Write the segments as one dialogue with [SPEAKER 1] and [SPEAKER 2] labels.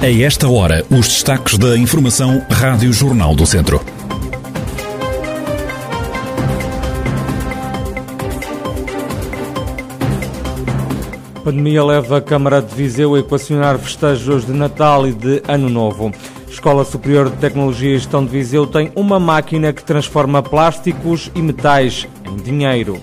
[SPEAKER 1] A esta hora, os destaques da Informação Rádio Jornal do Centro.
[SPEAKER 2] A pandemia leva a Câmara de Viseu a equacionar festejos de Natal e de Ano Novo. Escola Superior de Tecnologia e Gestão de Viseu tem uma máquina que transforma plásticos e metais em dinheiro.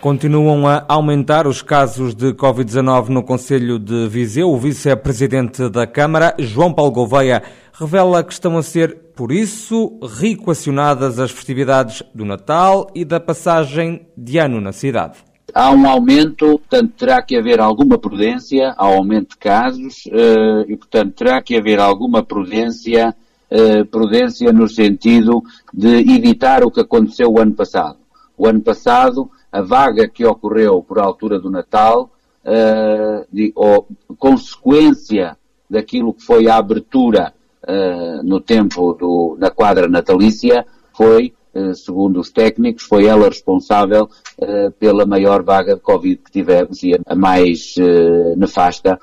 [SPEAKER 2] Continuam a aumentar os casos de Covid-19 no Conselho de Viseu. O vice-presidente da Câmara, João Paulo Gouveia, revela que estão a ser, por isso, reequacionadas as festividades do Natal e da passagem de ano na cidade.
[SPEAKER 3] Há um aumento, portanto, terá que haver alguma prudência, há aumento de casos, eh, e, portanto, terá que haver alguma prudência, eh, prudência no sentido de evitar o que aconteceu o ano passado. O ano passado, a vaga que ocorreu por altura do Natal, uh, de, ou consequência daquilo que foi a abertura uh, no tempo do, na quadra natalícia, foi, uh, segundo os técnicos, foi ela responsável pela maior vaga de Covid que tivemos e a mais nefasta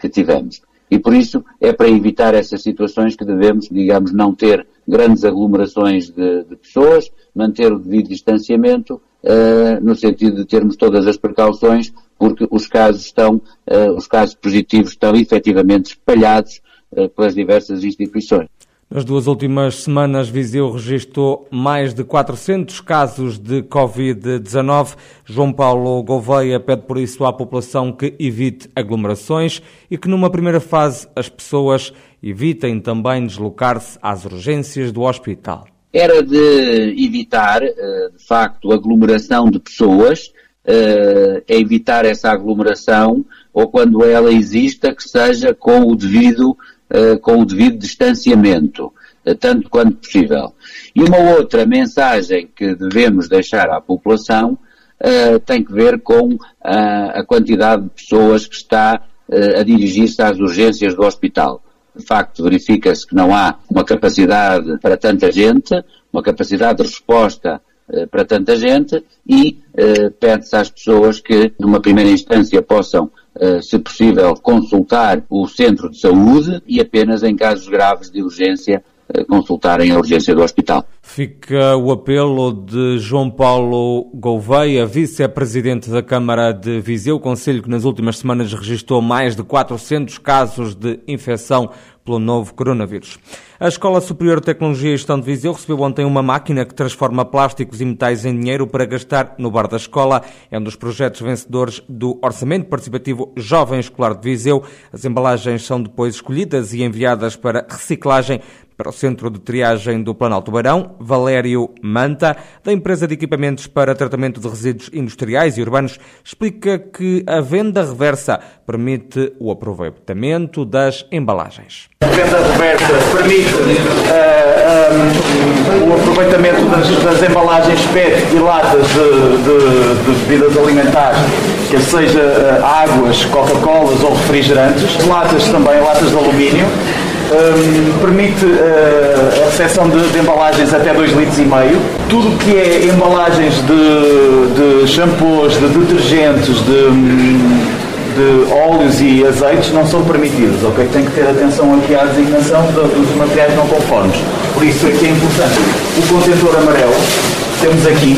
[SPEAKER 3] que tivemos. E por isso é para evitar essas situações que devemos, digamos, não ter grandes aglomerações de, de pessoas, manter o devido distanciamento uh, no sentido de termos todas as precauções, porque os casos estão, uh, os casos positivos estão efetivamente espalhados uh, pelas diversas instituições.
[SPEAKER 2] Nas duas últimas semanas, Viseu registrou mais de 400 casos de Covid-19. João Paulo Gouveia pede por isso à população que evite aglomerações e que numa primeira fase as pessoas evitem também deslocar-se às urgências do hospital
[SPEAKER 3] era de evitar, eh, de facto, aglomeração de pessoas, é evitar essa aglomeração, ou quando ela exista, que seja com o devido, eh, com o devido distanciamento, tanto quanto possível. E uma outra mensagem que devemos deixar à população tem que ver com a quantidade de pessoas que está a dirigir-se às urgências do hospital de facto verifica-se que não há uma capacidade para tanta gente, uma capacidade de resposta eh, para tanta gente e eh, pede-se às pessoas que, numa primeira instância, possam, eh, se possível, consultar o centro de saúde e apenas em casos graves de urgência consultarem a urgência do hospital.
[SPEAKER 2] Fica o apelo de João Paulo Gouveia, vice-presidente da Câmara de Viseu, conselho que nas últimas semanas registrou mais de 400 casos de infecção pelo novo coronavírus. A Escola Superior de Tecnologia e Gestão de Viseu recebeu ontem uma máquina que transforma plásticos e metais em dinheiro para gastar no bar da escola. É um dos projetos vencedores do Orçamento Participativo Jovem Escolar de Viseu. As embalagens são depois escolhidas e enviadas para reciclagem para o Centro de Triagem do Planalto Barão, Valério Manta, da empresa de equipamentos para tratamento de resíduos industriais e urbanos, explica que a venda reversa permite o aproveitamento das embalagens.
[SPEAKER 4] A venda reversa permite uh, eh, um, eh, o aproveitamento das, das, embalagens PET e latas de, de, de bebidas alimentares, que seja uh, águas, Coca-Colas ou refrigerantes, latas também, latas de alumínio, um, permite uh, a recepção de, de, embalagens até 2,5 litros. e meio. Tudo que é embalagens de, de shampoos, de detergentes, de, de óleos e azeites não são permitidos, ok? Tem que ter atenção aqui à designação de, dos materiais não conformes. Por isso é que é importante o contentor amarelo temos aqui,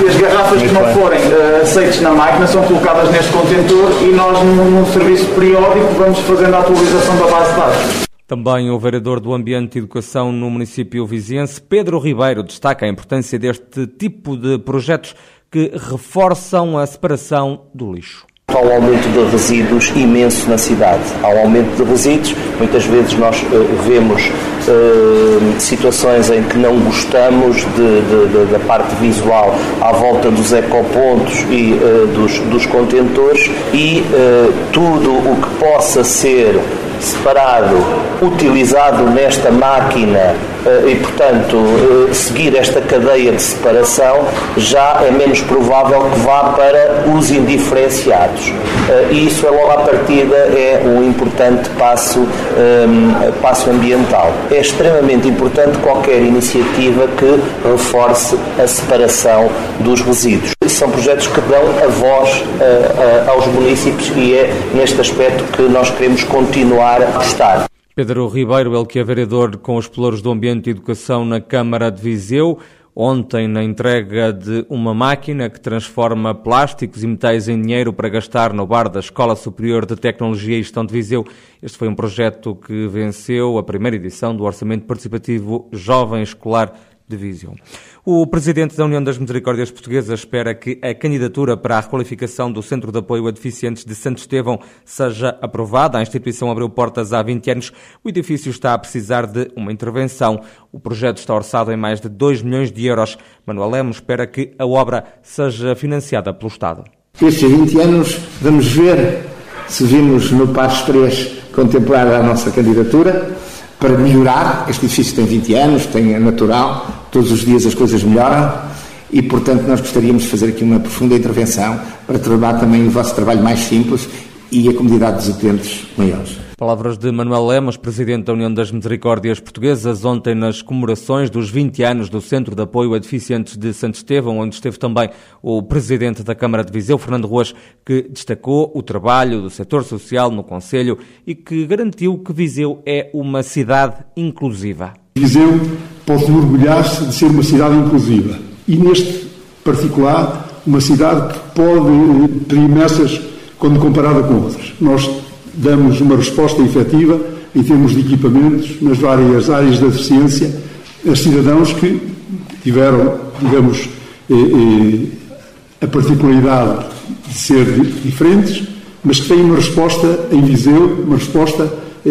[SPEAKER 4] que as garrafas que não forem uh, aceites na máquina são colocadas neste contentor e nós, num, serviço periódico, vamos fazendo a atualização da base de dados.
[SPEAKER 2] Também o vereador do Ambiente e Educação no município viziense, Pedro Ribeiro, destaca a importância deste tipo de projetos que reforçam a separação do lixo.
[SPEAKER 5] Há um aumento de resíduos imenso na cidade. Há um aumento de resíduos. Muitas vezes nós uh, vemos uh, situações em que não gostamos de, de, de, da parte visual à volta dos ecopontos e uh, dos, dos contentores e tudo o que possa ser separado, utilizado nesta máquina eh, e, portanto, eh, seguir esta cadeia de separação, já é menos provável que vá para os indiferenciados. Eh, e isso é logo à partida é um importante passo, um, passo ambiental. É extremamente importante qualquer iniciativa que reforce a separação dos resíduos. São projetos que dão a voz uh, uh, aos municípios e é neste aspecto que nós queremos continuar a estar.
[SPEAKER 2] Pedro Ribeiro, ele que é vereador com os pelouros do Ambiente e Educação na Câmara de Viseu, ontem na entrega de uma máquina que transforma plásticos e metais em dinheiro para gastar no bar da Escola Superior de Tecnologia e Gestão de Viseu. Este foi um projeto que venceu a primeira edição do Orçamento Participativo Jovem Escolar de Viseu. O presidente da União das Misericórdias Portuguesas espera que a candidatura para a requalificação do Centro de Apoio a Deficientes de Santo Estevão seja aprovada. A instituição abriu portas há 20 anos. O edifício está a precisar de uma intervenção. O projeto está orçado em mais de 2 milhões de euros. Manuel Lemos espera que a obra seja financiada pelo Estado.
[SPEAKER 6] Estes 20 anos vamos ver se vimos no Passo 3 contemplar a nossa candidatura para melhorar. Este edifício tem 20 anos, tem é natural, todos os dias as coisas melhoram e, portanto, nós gostaríamos de fazer aqui uma profunda intervenção para tornar também o vosso trabalho mais simples e a comunidade dos utentes maiores.
[SPEAKER 2] Palavras de Manuel Lemos, presidente da União das Misericórdias Portuguesas, ontem nas comemorações dos 20 anos do Centro de Apoio a Deficientes de Santo Estevão, onde esteve também o presidente da Câmara de Viseu, Fernando Ruas, que destacou o trabalho do setor social no Conselho e que garantiu que Viseu é uma cidade inclusiva.
[SPEAKER 7] Viseu pode orgulhar-se de ser uma cidade inclusiva e, neste particular, uma cidade que pode ter imensas quando comparada com outras. Nós damos uma resposta efetiva em termos de equipamentos nas várias áreas da deficiência a cidadãos que tiveram, digamos, eh, eh, a particularidade de ser diferentes, mas que têm uma resposta em Viseu, uma resposta, eh,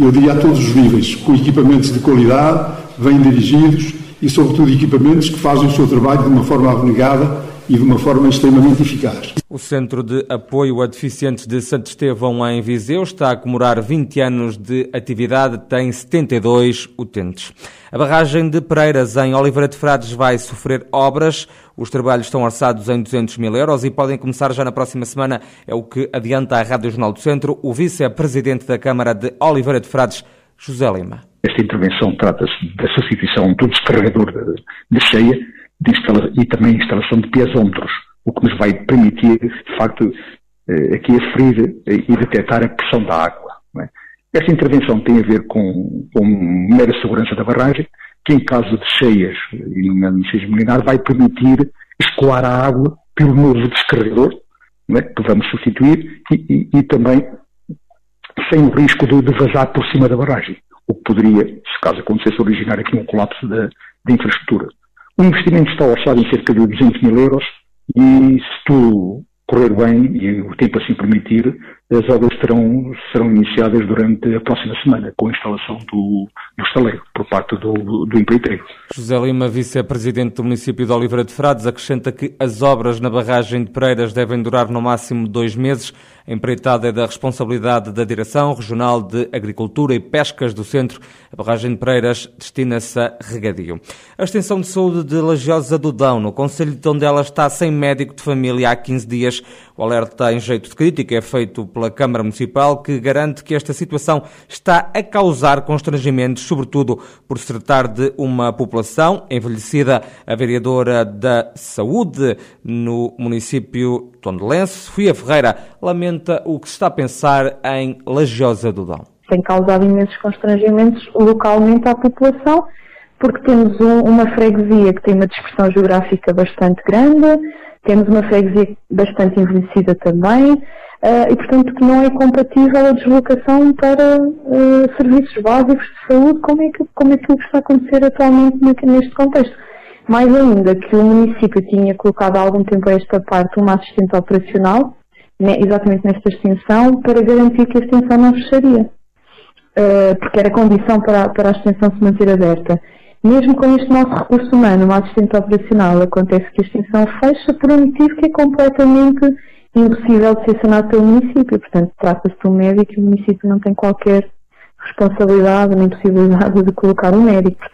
[SPEAKER 7] eu diria, a todos os níveis, com equipamentos de qualidade, bem dirigidos e, sobretudo, equipamentos que fazem o seu trabalho de uma forma abnegada e de uma forma extremamente eficaz.
[SPEAKER 2] O Centro de Apoio a Deficientes de Santo Estevão, em Viseu, está a comemorar 20 anos de atividade, tem 72 utentes. A barragem de Pereiras, em Oliveira de Frades, vai sofrer obras. Os trabalhos estão orçados em 200 mil euros e podem começar já na próxima semana, é o que adianta a Rádio Jornal do Centro o vice-presidente da Câmara de Oliveira de Frades, José Lima.
[SPEAKER 8] Esta intervenção trata-se da substituição do descarregador de cheia de e também instalação de piazómetros, o que nos vai permitir, de facto, eh, aqui aferir e detectar a pressão da água. É? Essa intervenção tem a ver com, com mera segurança da barragem, que em caso de cheias, e no Ministério Milinar, vai permitir escoar a água pelo novo descarregador, é? que vamos substituir, e, e, e, também sem o risco de, de, vazar por cima da barragem, o que poderia, se caso acontecesse, originar aqui um colapso da infraestrutura. O investimento está orçado em cerca de 200 mil euros e se tudo correr bem e o tempo assim permitir, as obras serão, serão iniciadas durante a próxima semana com a instalação do, do estaleiro por parte do, do empreiteiro.
[SPEAKER 2] José Lima, vice-presidente do município de Oliveira de Frades, acrescenta que as obras na barragem de Pereiras devem durar no máximo dois meses. A empreitada é da responsabilidade da Direção Regional de Agricultura e Pescas do Centro. A barragem de Pereiras destina-se a regadio. A extensão de saúde de Lagiosa do Dão, no Conselho de Tondela, está sem médico de família há 15 dias. O alerta em jeito de crítica é feito pela Câmara Municipal, que garante que esta situação está a causar constrangimentos, sobretudo por se tratar de uma população envelhecida. A vereadora da Saúde no município tondelense, Sofia Ferreira, lamenta o que se está a pensar em Lagiosa do Dão.
[SPEAKER 9] Tem causado imensos constrangimentos localmente à população, porque temos um, uma freguesia que tem uma dispersão geográfica bastante grande, temos uma freguesia bastante envelhecida também uh, e, portanto, que não é compatível a deslocação para uh, serviços básicos de saúde, como é, que, como é que está a acontecer atualmente neste contexto. Mais ainda que o município tinha colocado há algum tempo a esta parte uma assistente operacional, né, exatamente nesta extensão, para garantir que a extensão não fecharia. Uh, porque era condição para, para a extensão se manter aberta. Mesmo com este nosso recurso humano, uma assistente operacional, acontece que a extensão fecha por um motivo que é completamente impossível de ser sanado pelo município. Portanto, trata-se de um médico e o município não tem qualquer responsabilidade nem possibilidade de colocar um médico.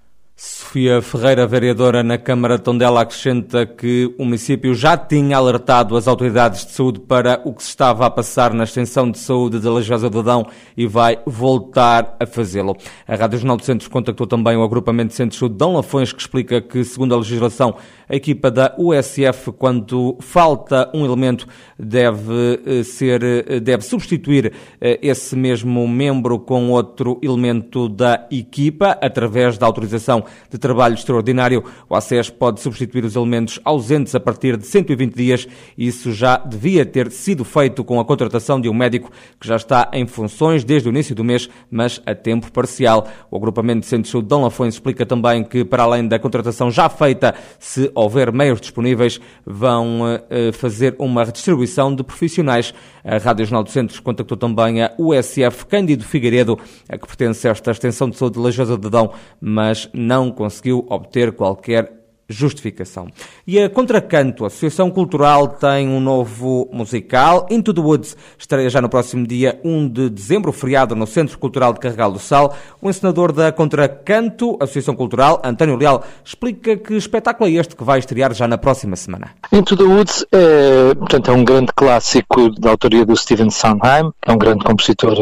[SPEAKER 2] Sofia Ferreira, vereadora na Câmara de Tondela, acrescenta que o município já tinha alertado as autoridades de saúde para o que se estava a passar na extensão de saúde da Lajosa do Adão e vai voltar a fazê-lo. A Rádio Jornal de Centros contactou também o agrupamento de centros de saúde de Dão Lafões, que explica que, segundo a legislação, a equipa da USF, quando falta um elemento, deve eh, ser, eh, deve substituir eh, esse mesmo membro com outro elemento da equipa, através da autorização de trabalho extraordinário. O ACES pode substituir os elementos ausentes a partir de 120 dias. Isso já devia ter sido feito com a contratação de um médico que já está em funções desde o início do mês, mas a tempo parcial. O agrupamento de Centros de Dom Lafões explica também que, para além da contratação já feita, se houver meios disponíveis, vão uh, fazer uma redistribuição de profissionais. A Rádio Jornal dos Centros contactou também a USF Cândido Figueiredo, a que pertence a esta extensão de saúde de Lajosa de Dão, mas não conseguiu obter qualquer justificação. E a Contracanto, a Associação Cultural, tem um novo musical. Into the Woods estreia já no próximo dia 1 de dezembro, feriado no Centro Cultural de Carregal do Sal. O encenador da Contracanto, Associação Cultural, António Leal, explica que espetáculo é este que vai estrear já na próxima semana.
[SPEAKER 10] Into the Woods é, portanto, é um grande clássico da autoria do Stephen Sondheim, é um grande compositor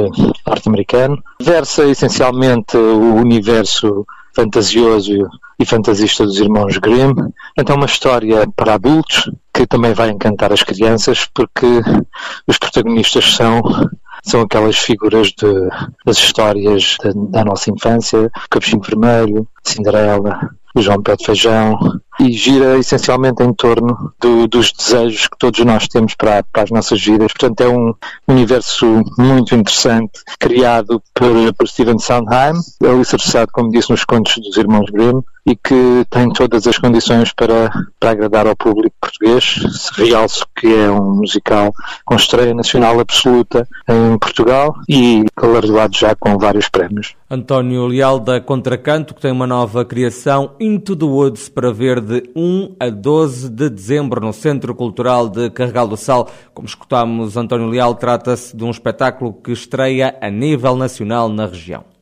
[SPEAKER 10] norte-americano. Versa essencialmente o universo fantasioso e fantasista dos irmãos Grimm. Então, uma história para adultos que também vai encantar as crianças, porque os protagonistas são são aquelas figuras de, das histórias da, da nossa infância, Capuchinho Vermelho, Cinderela, João Pé de Feijão, e gira essencialmente em torno do, dos desejos que todos nós temos para, para, as nossas vidas. Portanto, é um universo muito interessante, criado por, por Stephen Sondheim, alicerçado, como disse, nos contos dos irmãos Grimm, e que tem todas as condições para, para agradar ao público português. Realço que é um musical com estreia nacional absoluta em Portugal e galardoado já com vários prémios.
[SPEAKER 2] António Leal da Contracanto, que tem uma nova criação, Into the Woods, para ver de 1 a 12 de dezembro no Centro Cultural de Carregal do Sal. Como escutamos António Leal, trata-se de um espetáculo que estreia a nível nacional na região.